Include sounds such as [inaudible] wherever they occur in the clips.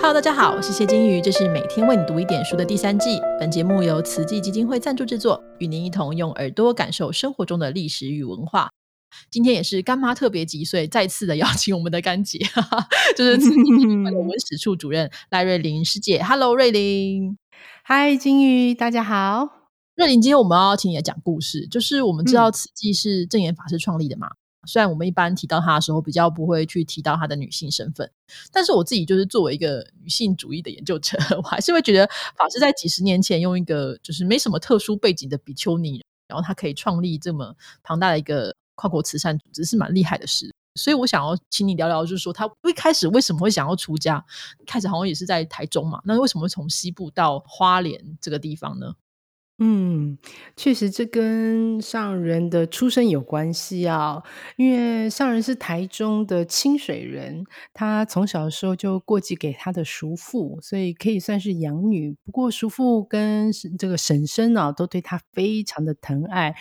Hello，大家好，我是谢金鱼，这是每天为你读一点书的第三季。本节目由慈济基金会赞助制作，与您一同用耳朵感受生活中的历史与文化。今天也是干妈特别集，所以，再次的邀请我们的干姐，[laughs] 就是慈济基金会的文史处主任赖瑞玲师姐。Hello，瑞玲。嗨，金鱼，大家好。瑞玲，今天我们要请你来讲故事，就是我们知道慈济是正言法师创立的嘛。虽然我们一般提到她的时候，比较不会去提到她的女性身份，但是我自己就是作为一个女性主义的研究者，[laughs] 我还是会觉得法师在几十年前用一个就是没什么特殊背景的比丘尼，然后她可以创立这么庞大的一个跨国慈善组织，是蛮厉害的事。所以我想要请你聊聊，就是说她一开始为什么会想要出家？开始好像也是在台中嘛，那为什么会从西部到花莲这个地方呢？嗯，确实这跟上人的出身有关系啊。因为上人是台中的清水人，他从小的时候就过继给他的叔父，所以可以算是养女。不过叔父跟这个婶婶啊，都对他非常的疼爱，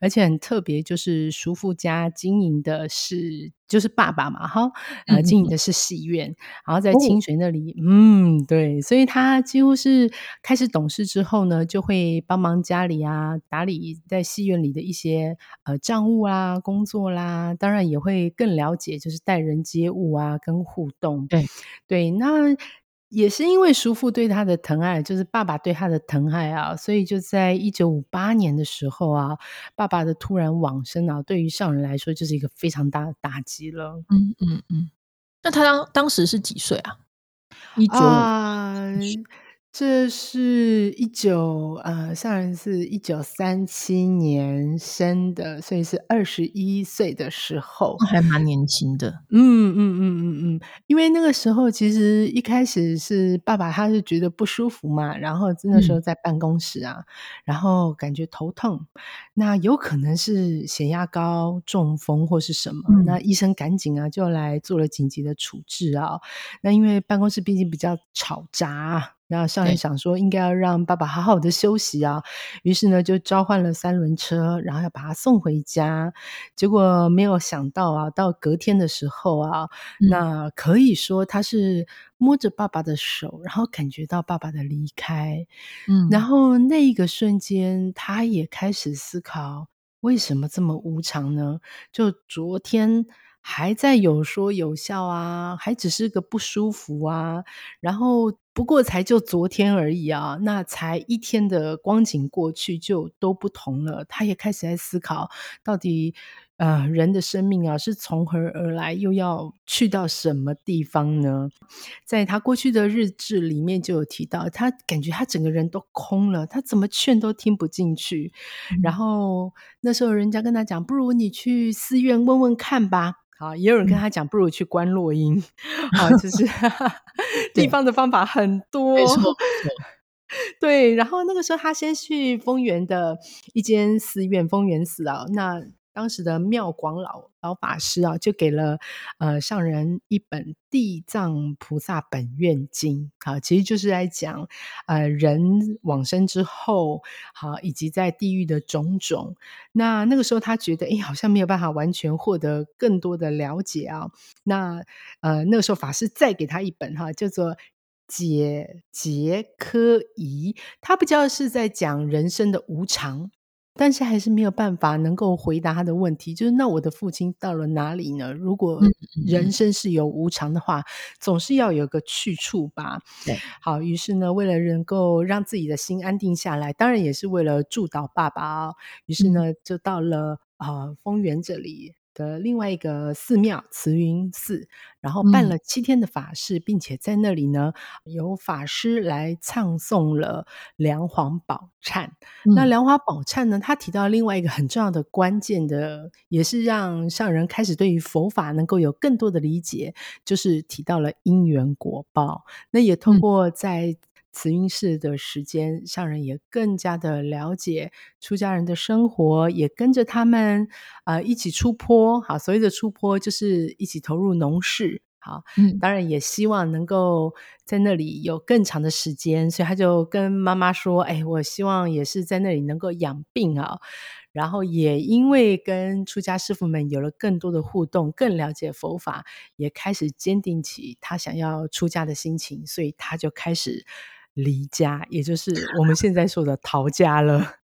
而且很特别，就是叔父家经营的是。就是爸爸嘛，哈，呃，经营的是戏院，然后在清水那里，嗯，对，所以他几乎是开始懂事之后呢，就会帮忙家里啊，打理在戏院里的一些呃账务啊、工作啦，当然也会更了解，就是待人接物啊，跟互动，对，对，那。也是因为叔父对他的疼爱，就是爸爸对他的疼爱啊，所以就在一九五八年的时候啊，爸爸的突然往生啊，对于上人来说就是一个非常大的打击了。嗯嗯嗯，那他当当时是几岁啊？一九。这是一九呃，上人是一九三七年生的，所以是二十一岁的时候，还蛮年轻的。嗯嗯嗯嗯嗯，因为那个时候其实一开始是爸爸他是觉得不舒服嘛，然后那时候在办公室啊，然后感觉头痛，那有可能是血压高、中风或是什么，那医生赶紧啊就来做了紧急的处置啊。那因为办公室毕竟比较吵杂。然后上人想说，应该要让爸爸好好的休息啊，于是呢就召唤了三轮车，然后要把他送回家。结果没有想到啊，到隔天的时候啊，那可以说他是摸着爸爸的手，然后感觉到爸爸的离开。嗯，然后那一个瞬间，他也开始思考，为什么这么无常呢？就昨天。还在有说有笑啊，还只是个不舒服啊，然后不过才就昨天而已啊，那才一天的光景过去就都不同了。他也开始在思考，到底呃人的生命啊是从何而来，又要去到什么地方呢？在他过去的日志里面就有提到，他感觉他整个人都空了，他怎么劝都听不进去。然后那时候人家跟他讲，不如你去寺院问问看吧。好，也有人跟他讲，不如去观落音。[laughs] 好，就是 [laughs] 地方的方法很多，没错。[laughs] 对，然后那个时候他先去丰原的一间寺院，丰原寺啊，那。当时的妙广老老法师啊，就给了呃上人一本《地藏菩萨本愿经》啊，其实就是在讲呃人往生之后，好以及在地狱的种种。那那个时候他觉得，哎，好像没有办法完全获得更多的了解啊。那呃那个时候法师再给他一本哈，叫做《解结科仪》，他不叫是在讲人生的无常。但是还是没有办法能够回答他的问题，就是那我的父亲到了哪里呢？如果人生是有无常的话，总是要有个去处吧。对，好，于是呢，为了能够让自己的心安定下来，当然也是为了助导爸爸哦，于是呢，就到了啊丰原这里。的另外一个寺庙慈云寺，然后办了七天的法事，并且在那里呢，有法师来唱诵了梁皇宝忏。那梁皇宝忏呢，他提到另外一个很重要的关键的，也是让上人开始对于佛法能够有更多的理解，就是提到了因缘果报。那也通过在。慈云寺的时间，上人也更加的了解出家人的生活，也跟着他们啊一起出坡。好，所谓的出坡就是一起投入农事。好，嗯，当然也希望能够在那里有更长的时间，所以他就跟妈妈说：“哎，我希望也是在那里能够养病啊。”然后也因为跟出家师傅们有了更多的互动，更了解佛法，也开始坚定起他想要出家的心情，所以他就开始离家，也就是我们现在说的逃家了。[laughs]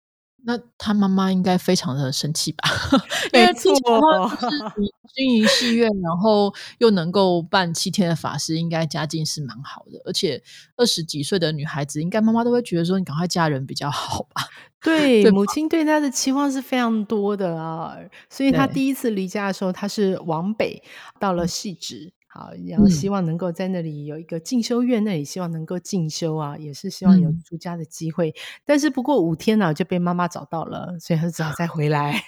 那他妈妈应该非常的生气吧？[laughs] 因为听起来就是你经营戏院，然后又能够办七天的法师，应该家境是蛮好的。而且二十几岁的女孩子，应该妈妈都会觉得说你赶快嫁人比较好吧？[laughs] 对，母亲对她的期望是非常多的啊。所以她第一次离家的时候，她是往北到了细致。好，然后希望能够在那里有一个进修院，那里希望能够进修啊，也是希望有出家的机会。但是不过五天呢，就被妈妈找到了，所以他只好再回来。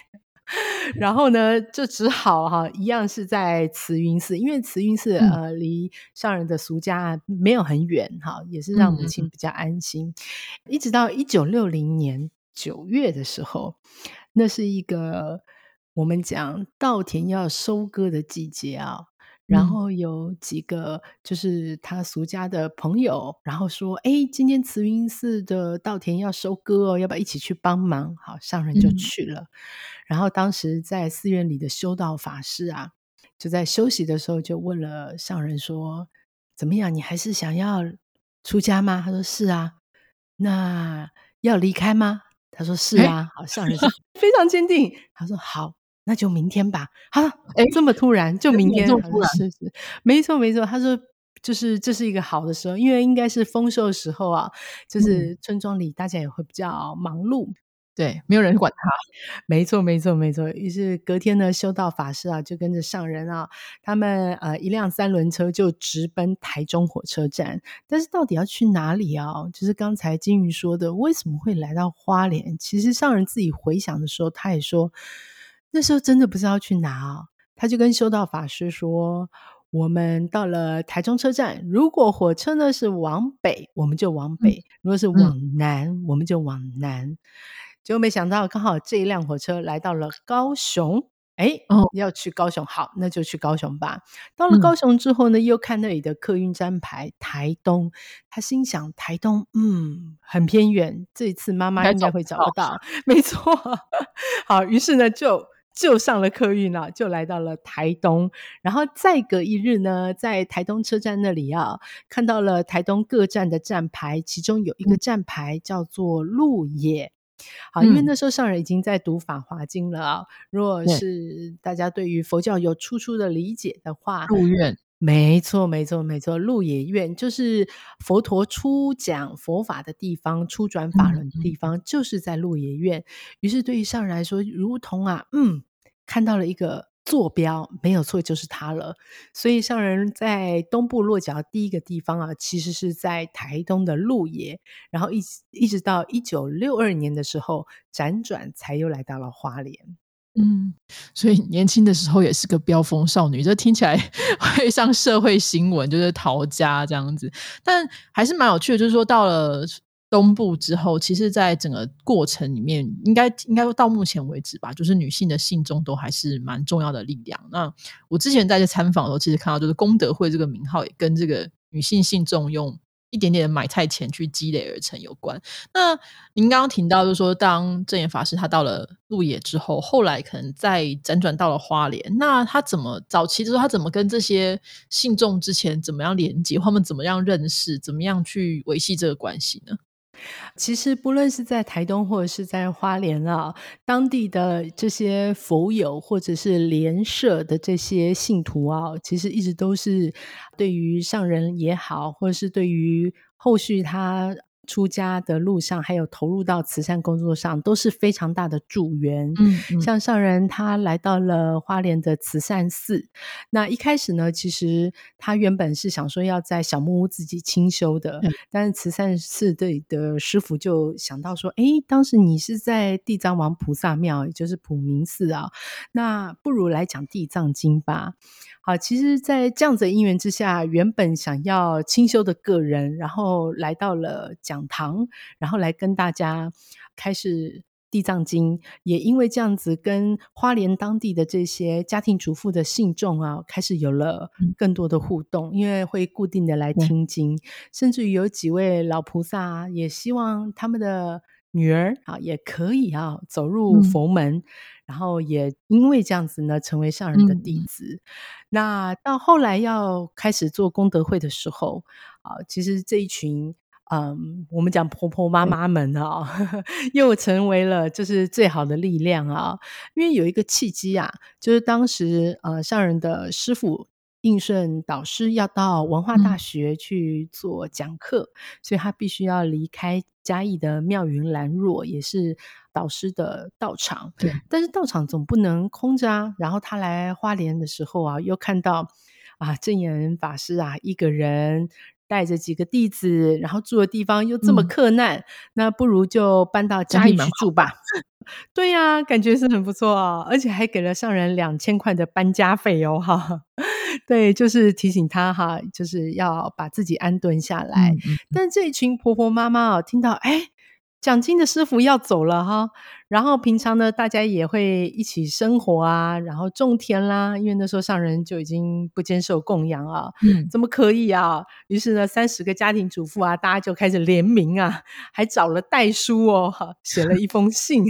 [laughs] 然后呢，就只好哈，一样是在慈云寺，因为慈云寺呃离上人的俗家没有很远哈，也是让母亲比较安心。一直到一九六零年九月的时候，那是一个我们讲稻田要收割的季节啊。然后有几个就是他俗家的朋友，然后说：“哎，今天慈云寺的稻田要收割哦，要不要一起去帮忙？”好，上人就去了。然后当时在寺院里的修道法师啊，就在休息的时候就问了上人说：“怎么样？你还是想要出家吗？”他说：“是啊。”那要离开吗？他说：“是啊。”好，上人 [laughs] 非常坚定。他说：“好。”那就明天吧。好，哎，这么突然，就明天？是是，没错没错。他说，就是这是一个好的时候，因为应该是丰收的时候啊，就是村庄里大家也会比较忙碌，对，没有人管他。[laughs] 没错没错没错。于是隔天呢，修道法师啊，就跟着上人啊，他们呃一辆三轮车就直奔台中火车站。但是到底要去哪里啊？就是刚才金鱼说的，为什么会来到花莲？其实上人自己回想的时候，他也说。那时候真的不知道去哪啊，他就跟修道法师说：“我们到了台中车站，如果火车呢是往北，我们就往北；如果是往南，我们就往南。”结果没想到，刚好这一辆火车来到了高雄，哎，要去高雄，好，那就去高雄吧。到了高雄之后呢，又看那里的客运站牌台东，他心想：台东，嗯，很偏远，这一次妈妈应该会找不到。没错，[laughs] 好，于是呢就。就上了客运了，就来到了台东，然后再隔一日呢，在台东车站那里啊，看到了台东各站的站牌，其中有一个站牌叫做鹿野。好，因为那时候上人已经在读《法华经》了啊。如果是大家对于佛教有初初的理解的话，鹿院。没错，没错，没错。鹿野苑就是佛陀初讲佛法的地方，初转法轮的地方，就是在鹿野苑。于是对于上人来说，如同啊，嗯。看到了一个坐标，没有错，就是它了。所以上人在东部落脚第一个地方啊，其实是在台东的鹿野，然后一一直到一九六二年的时候辗转才又来到了花莲。嗯，所以年轻的时候也是个飙风少女，这听起来 [laughs] 会上社会新闻，就是逃家这样子。但还是蛮有趣的，就是说到了。东部之后，其实，在整个过程里面，应该应该到目前为止吧，就是女性的信众都还是蛮重要的力量。那我之前在这参访的时候，其实看到就是功德会这个名号也跟这个女性信众用一点点的买菜钱去积累而成有关。那您刚刚提到，就是说当正言法师他到了鹿野之后，后来可能再辗转到了花莲，那他怎么早期的时候，他怎么跟这些信众之前怎么样连接，他们怎么样认识，怎么样去维系这个关系呢？其实，不论是在台东或者是在花莲啊，当地的这些佛友或者是莲社的这些信徒啊，其实一直都是对于上人也好，或者是对于后续他。出家的路上，还有投入到慈善工作上，都是非常大的助缘。嗯，像上人他来到了花莲的慈善寺，那一开始呢，其实他原本是想说要在小木屋自己清修的，但是慈善寺里的师傅就想到说，哎，当时你是在地藏王菩萨庙，也就是普明寺啊，那不如来讲地藏经吧。好，其实，在这样子的因缘之下，原本想要清修的个人，然后来到了讲堂，然后来跟大家开始地藏经，也因为这样子，跟花莲当地的这些家庭主妇的信众啊，开始有了更多的互动，因为会固定的来听经，甚至于有几位老菩萨也希望他们的女儿啊，也可以啊走入佛门，然后也因为这样子呢，成为上人的弟子。那到后来要开始做功德会的时候啊，其实这一群。嗯，我们讲婆婆妈妈们啊，[laughs] 又成为了就是最好的力量啊。因为有一个契机啊，就是当时呃上人的师傅应顺导师要到文化大学去做讲课，所以他必须要离开嘉义的妙云兰若，也是导师的道场。对，但是道场总不能空着啊。然后他来花莲的时候啊，又看到啊正言法师啊一个人。带着几个弟子，然后住的地方又这么困难，那不如就搬到家里去住吧。对呀，感觉是很不错哦，而且还给了上人两千块的搬家费哦，哈。对，就是提醒他哈，就是要把自己安顿下来。但这一群婆婆妈妈哦，听到哎。讲经的师傅要走了哈，然后平常呢，大家也会一起生活啊，然后种田啦。因为那时候上人就已经不接受供养啊，嗯，怎么可以啊？于是呢，三十个家庭主妇啊，大家就开始联名啊，还找了代书哦，哈，写了一封信。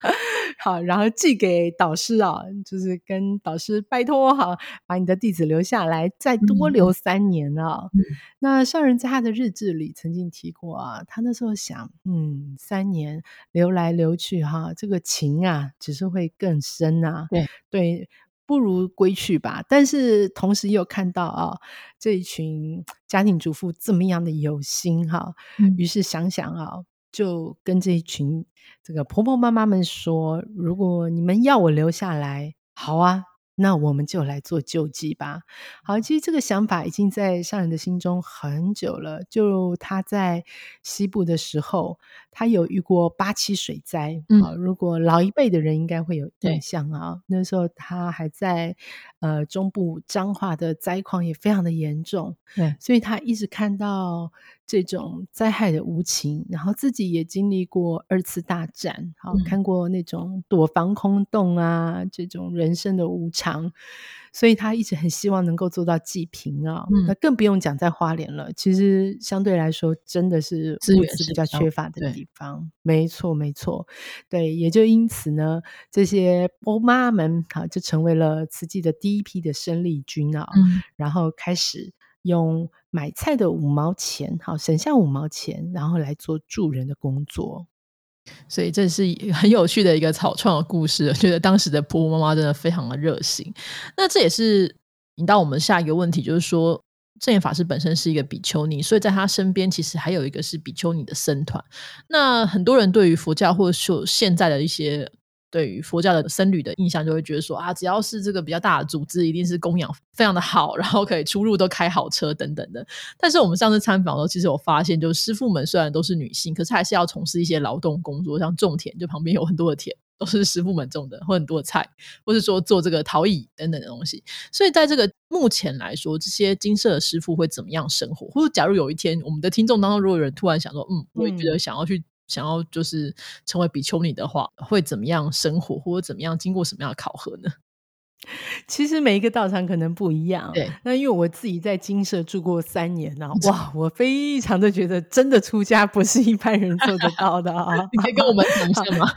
[laughs] 好，然后寄给导师啊，就是跟导师拜托哈，把你的弟子留下来，再多留三年啊。那上人在他的日志里曾经提过啊，他那时候想，嗯，三年留来留去哈，这个情啊，只是会更深啊。对对，不如归去吧。但是同时又看到啊，这一群家庭主妇这么样的有心哈，于是想想啊。就跟这一群这个婆婆妈妈们说：“如果你们要我留下来，好啊。”那我们就来做救济吧。好，其实这个想法已经在上人的心中很久了。就他在西部的时候，他有遇过八七水灾。嗯，如果老一辈的人应该会有印象啊。那时候他还在呃中部彰化的灾况也非常的严重。对，所以他一直看到这种灾害的无情，然后自己也经历过二次大战，好看过那种躲防空洞啊，这种人生的无常。所以他一直很希望能够做到济贫啊，那更不用讲在花莲了。其实相对来说，真的是资源是比较缺乏的地方。没错，没错，对，也就因此呢，这些波妈们啊，就成为了慈济的第一批的生力军啊，然后开始用买菜的五毛钱，好省下五毛钱，然后来做助人的工作。所以这是很有趣的一个草创的故事，我觉得当时的婆婆妈妈真的非常的热心。那这也是引到我们下一个问题，就是说正言法师本身是一个比丘尼，所以在他身边其实还有一个是比丘尼的僧团。那很多人对于佛教或者说现在的一些。对于佛教的僧侣的印象，就会觉得说啊，只要是这个比较大的组织，一定是供养非常的好，然后可以出入都开好车等等的。但是我们上次参访的时候，其实我发现，就是师傅们虽然都是女性，可是还是要从事一些劳动工作，像种田，就旁边有很多的田都是师傅们种的，或很多的菜，或是说做这个陶艺等等的东西。所以在这个目前来说，这些金色的师傅会怎么样生活？或者假如有一天我们的听众当中，如果有人突然想说，嗯，我也觉得想要去。想要就是成为比丘尼的话，会怎么样生活，或者怎么样经过什么样的考核呢？[laughs] 其实每一个道场可能不一样。对，那因为我自己在金舍住过三年呢，[laughs] 哇，我非常的觉得真的出家不是一般人做得到的啊！[laughs] 你可以跟我们讲一下吗？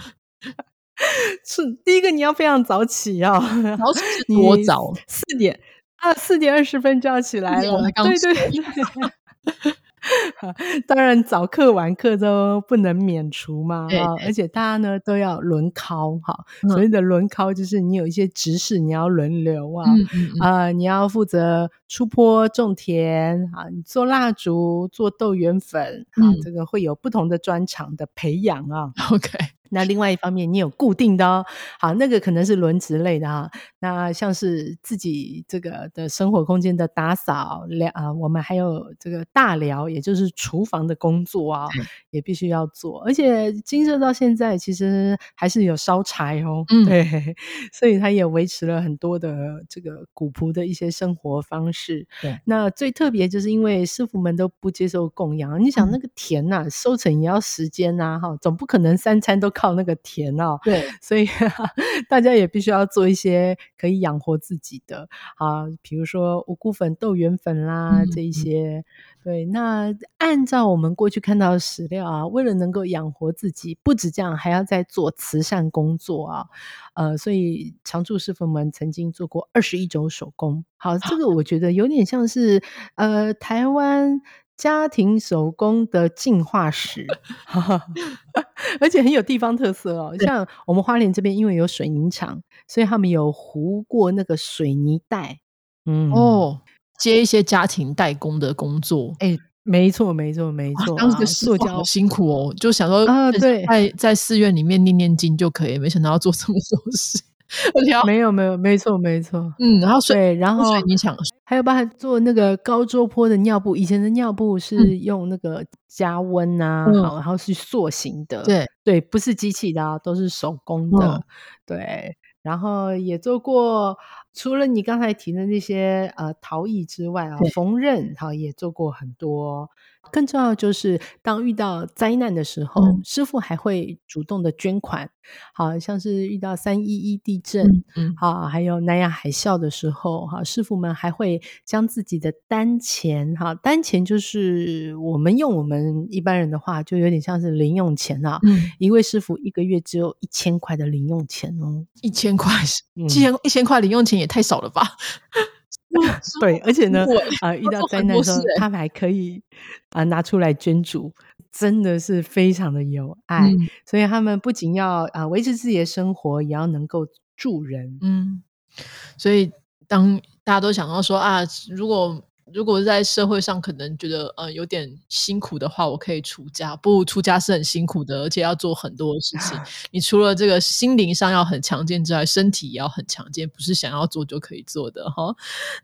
是第一个，你要非常早起啊，早起多早？四点啊，四点二十分就要起来了。对对对。[laughs] 当然，早课晚课都不能免除嘛，对！而且大家呢都要轮考，哈。所谓的轮考就是你有一些执事，你要轮流啊，啊，你要负责出坡种田啊，你做蜡烛、做豆圆粉啊，这个会有不同的专长的培养啊。OK。那另外一方面，你有固定的哦，好，那个可能是轮值类的哈。那像是自己这个的生活空间的打扫疗啊，我们还有这个大疗，也就是厨房的工作啊，也必须要做。而且金色到现在其实还是有烧柴哦，[laughs] 对，所以他也维持了很多的这个古朴的一些生活方式。对，那最特别就是因为师傅们都不接受供养，你想那个田呐，收成也要时间呐，哈，总不可能三餐都。[laughs] 靠那个田哦。对，所以 [laughs] 大家也必须要做一些可以养活自己的啊，比如说五谷粉、豆圆粉啦这一些。对，那按照我们过去看到的史料啊，为了能够养活自己，不止这样，还要再做慈善工作啊。呃，所以常住师傅们曾经做过二十一种手工。好，这个我觉得有点像是呃台湾家庭手工的进化史，[laughs] 而且很有地方特色哦。像我们花莲这边，因为有水泥厂，所以他们有糊过那个水泥袋。嗯哦。接一些家庭代工的工作，哎，没错，没错，没错。当时塑胶好辛苦哦，就想说啊，对，在在寺院里面念念经就可以，没想到要做这么多事，[laughs] 没有没有，没错没错，嗯，然后水，然后你想还有帮他做那个高周坡的尿布，以前的尿布是用那个加温啊，好，然后是塑形的，对。对，不是机器的，都是手工的，对。然后也做过，除了你刚才提的那些呃陶艺之外啊，缝纫哈也做过很多。更重要就是，当遇到灾难的时候，师傅还会主动的捐款。好像是遇到三一一地震，嗯，好，还有南亚海啸的时候，哈，师傅们还会将自己的单钱，哈，单钱就是我们用我们一般人的话，就有点像是零用钱啊。嗯，一位师傅一个月只有一千块的零用钱哦，一千块，[laughs] 一千一千块零用钱也太少了吧？[laughs] 对，而且呢，啊，遇到灾难的时候，他们还可以啊拿出来捐助，真的是非常的有爱。所以他们不仅要啊维持自己的生活，也要能够助人。嗯，所以当大家都想到说啊，如果。如果在社会上可能觉得呃有点辛苦的话，我可以出家。不，出家是很辛苦的，而且要做很多事情。[laughs] 你除了这个心灵上要很强健之外，身体也要很强健，不是想要做就可以做的哈。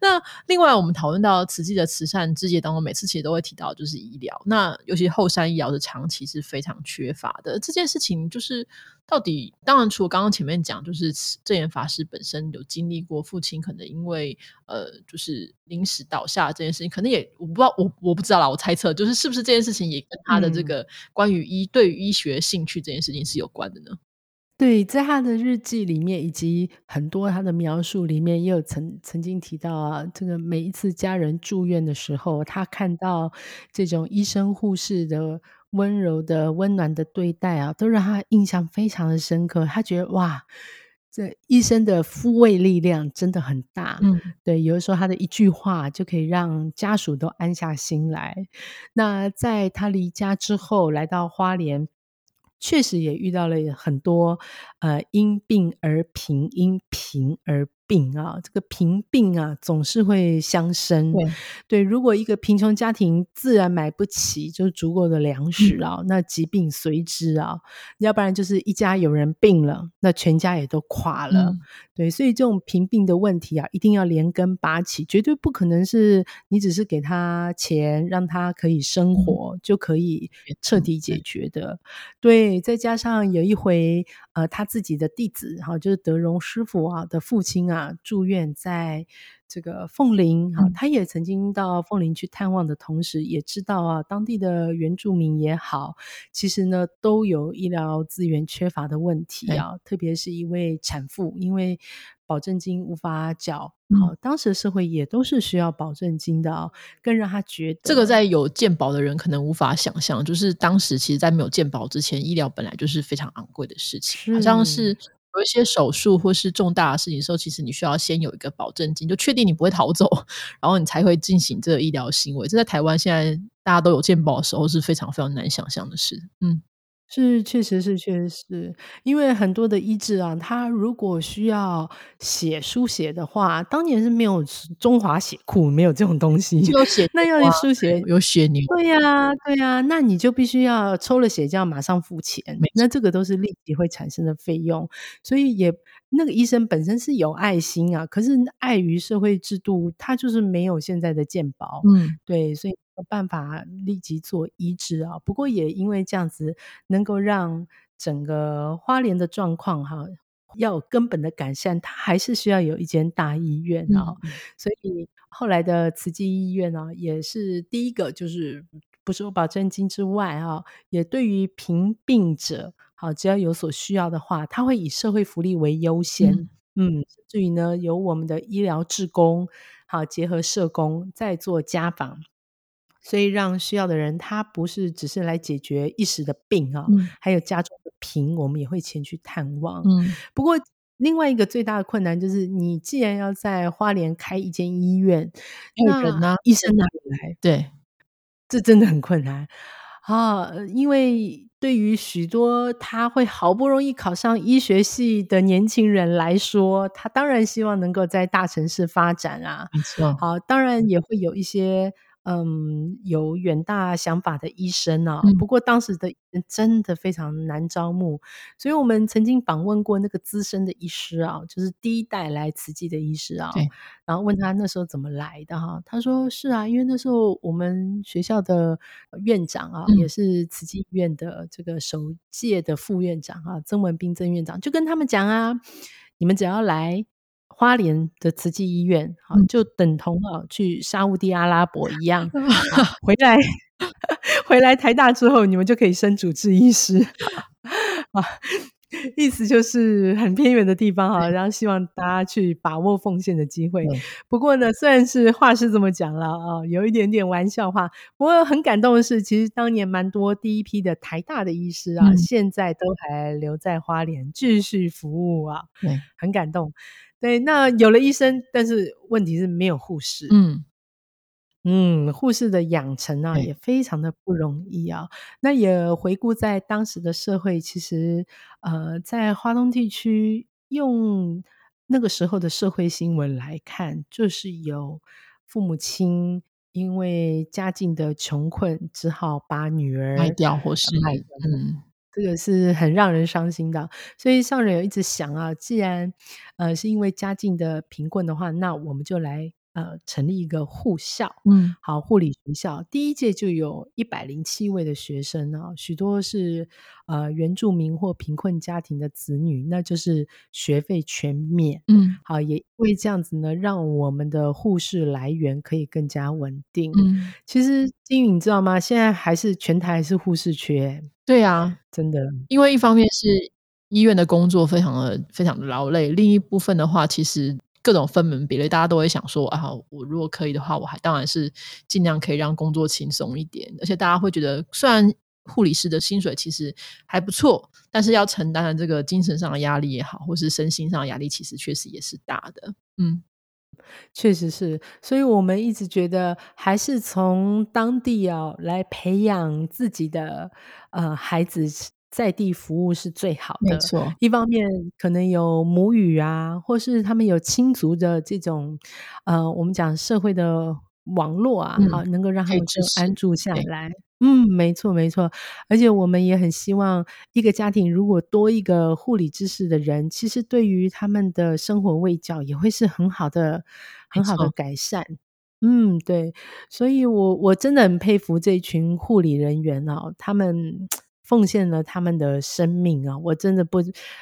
那另外，我们讨论到慈济的慈善之界当中，每次其实都会提到就是医疗。那尤其后山医疗的长期是非常缺乏的。这件事情就是。到底当然，除了刚刚前面讲，就是正言法师本身有经历过父亲可能因为呃，就是临时倒下这件事情，可能也我不知道，我我不知道啦，我猜测就是是不是这件事情也跟他的这个关于医对于医学兴趣这件事情是有关的呢？对，在他的日记里面以及很多他的描述里面，也有曾曾经提到啊，这个每一次家人住院的时候，他看到这种医生护士的。温柔的、温暖的对待啊，都让他印象非常的深刻。他觉得哇，这医生的抚慰力量真的很大。嗯，对，有的时候他的一句话就可以让家属都安下心来。那在他离家之后，来到花莲。确实也遇到了很多，呃，因病而贫，因贫而病啊。这个贫病啊，总是会相生。对，如果一个贫穷家庭自然买不起就是足够的粮食啊，那疾病随之啊。要不然就是一家有人病了，那全家也都垮了。对，所以这种贫病的问题啊，一定要连根拔起，绝对不可能是你只是给他钱让他可以生活就可以彻底解决的。对。对，再加上有一回，呃，他自己的弟子哈，就是德荣师傅啊的父亲啊住院在这个凤林哈，他也曾经到凤林去探望的同时，也知道啊当地的原住民也好，其实呢都有医疗资源缺乏的问题啊，特别是一位产妇，因为。保证金无法缴，好，当时的社会也都是需要保证金的，更让他觉得这个在有健保的人可能无法想象，就是当时其实，在没有健保之前，医疗本来就是非常昂贵的事情，好像是有一些手术或是重大的事情的时候，其实你需要先有一个保证金，就确定你不会逃走，然后你才会进行这个医疗行为。这在台湾现在大家都有健保的时候，是非常非常难想象的事，嗯。是，确实是，确实是因为很多的医治啊，他如果需要写书写的话，当年是没有中华血库，没有这种东西。[laughs] 有血，那要书写有血牛。对呀，对呀，那你就必须要抽了血就要马上付钱，那这个都是立即会产生的费用。所以也那个医生本身是有爱心啊，可是碍于社会制度，他就是没有现在的健保。嗯，对，所以。有办法立即做医治啊！不过也因为这样子，能够让整个花莲的状况哈，要有根本的改善，它还是需要有一间大医院啊。所以后来的慈济医院呢，也是第一个，就是不收保证金之外啊，也对于贫病者好，只要有所需要的话，他会以社会福利为优先。嗯，至于呢，由我们的医疗志工，好结合社工再做家访，所以让需要的人，他不是只是来解决一时的病啊，还有家中的贫，我们也会前去探望。嗯，不过另外一个最大的困难就是，你既然要在花莲开一间医院，那人呢？医生哪里来？对，这真的很困难。啊，因为对于许多他会好不容易考上医学系的年轻人来说，他当然希望能够在大城市发展啊。没错，好，当然也会有一些。嗯，有远大想法的医生啊，不过当时的真的非常难招募，所以我们曾经访问过那个资深的医师啊，就是第一代来慈济的医师啊，然后问他那时候怎么来的哈，他说是啊，因为那时候我们学校的院长啊，也是慈济医院的这个首届的副院长啊，曾文斌曾院长就跟他们讲啊，你们只要来。花莲的慈济医院，好，就等同啊去沙地阿拉伯一样，回来 [laughs] 回来台大之后，你们就可以升主治医师。[laughs] 啊，意思就是很偏远的地方哈，然后希望大家去把握奉献的机会。不过呢，虽然是话是这么讲了啊，有一点点玩笑话，不过很感动的是，其实当年蛮多第一批的台大的医师啊，现在都还留在花莲继续服务啊，很感动。对，那有了医生，但是问题是没有护士。嗯嗯，护士的养成啊，也非常的不容易啊。那也回顾在当时的社会，其实呃，在华东地区，用那个时候的社会新闻来看，就是有父母亲因为家境的穷困，只好把女儿卖掉，或是卖嗯。这个是很让人伤心的，所以上人有一直想啊，既然呃是因为家境的贫困的话，那我们就来呃成立一个护校，嗯，好护理学校，第一届就有一百零七位的学生啊，许多是呃原住民或贫困家庭的子女，那就是学费全免，嗯，好也因为这样子呢，让我们的护士来源可以更加稳定。嗯，其实金宇你知道吗？现在还是全台是护士缺。对啊，真的，因为一方面是医院的工作非常的非常的劳累，另一部分的话，其实各种分门别类，大家都会想说啊，我如果可以的话，我还当然是尽量可以让工作轻松一点，而且大家会觉得，虽然护理师的薪水其实还不错，但是要承担的这个精神上的压力也好，或是身心上的压力，其实确实也是大的，嗯。确实是，所以我们一直觉得还是从当地啊来培养自己的呃孩子在地服务是最好的。没错，一方面可能有母语啊，或是他们有亲族的这种呃，我们讲社会的网络啊，好能够让他们安住下来。嗯，没错没错，而且我们也很希望一个家庭如果多一个护理知识的人，其实对于他们的生活卫教也会是很好的、很好的改善。嗯，对，所以我我真的很佩服这群护理人员哦，他们。奉献了他们的生命啊！我真的不，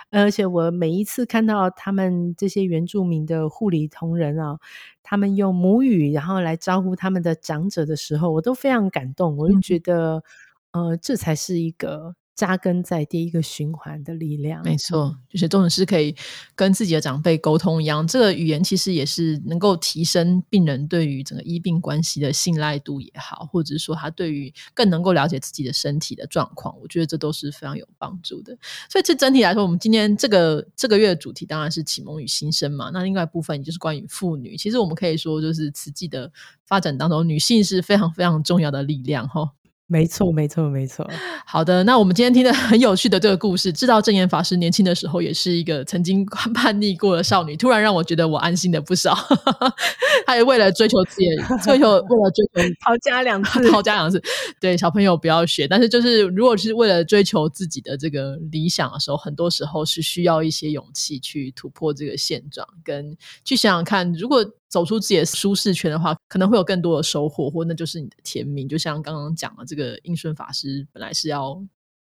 而且我每一次看到他们这些原住民的护理同仁啊，他们用母语然后来招呼他们的长者的时候，我都非常感动。我就觉得，呃，这才是一个。扎根在第一个循环的力量，没错，就是重点是可以跟自己的长辈沟通一样，这个语言其实也是能够提升病人对于整个医病关系的信赖度也好，或者是说他对于更能够了解自己的身体的状况，我觉得这都是非常有帮助的。所以这整体来说，我们今天这个这个月的主题当然是启蒙与新生嘛，那另外一部分也就是关于妇女。其实我们可以说，就是慈济的发展当中，女性是非常非常重要的力量，哈。没错，没错，没错。好的，那我们今天听的很有趣的这个故事，知道正言法师年轻的时候也是一个曾经叛逆过的少女，突然让我觉得我安心的不少。[laughs] 她也为了追求自己，追求为了追求 [laughs] 逃家两次，[laughs] 逃家两次。对小朋友不要学，但是就是如果是为了追求自己的这个理想的时候，很多时候是需要一些勇气去突破这个现状，跟去想想看，如果。走出自己的舒适圈的话，可能会有更多的收获，或那就是你的天命。就像刚刚讲的，这个应顺法师本来是要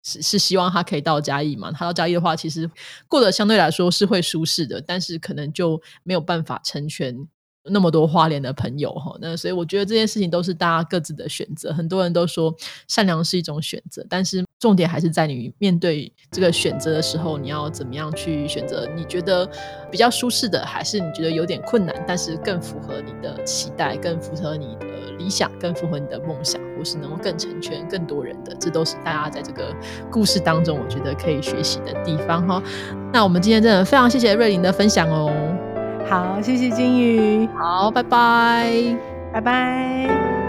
是是希望他可以到嘉义嘛，他到嘉义的话，其实过得相对来说是会舒适的，但是可能就没有办法成全那么多花莲的朋友哈。那所以我觉得这件事情都是大家各自的选择。很多人都说善良是一种选择，但是重点还是在你面对这个选择的时候，你要怎么样去选择？你觉得比较舒适的，还是你觉得有点困难，但是更符合你的期待，更符合你的理想，更符合你的梦想，或是能够更成全更多人的？这都是大家在这个故事当中，我觉得可以学习的地方哈。那我们今天真的非常谢谢瑞玲的分享哦。好，谢谢金鱼。好，拜拜，拜拜。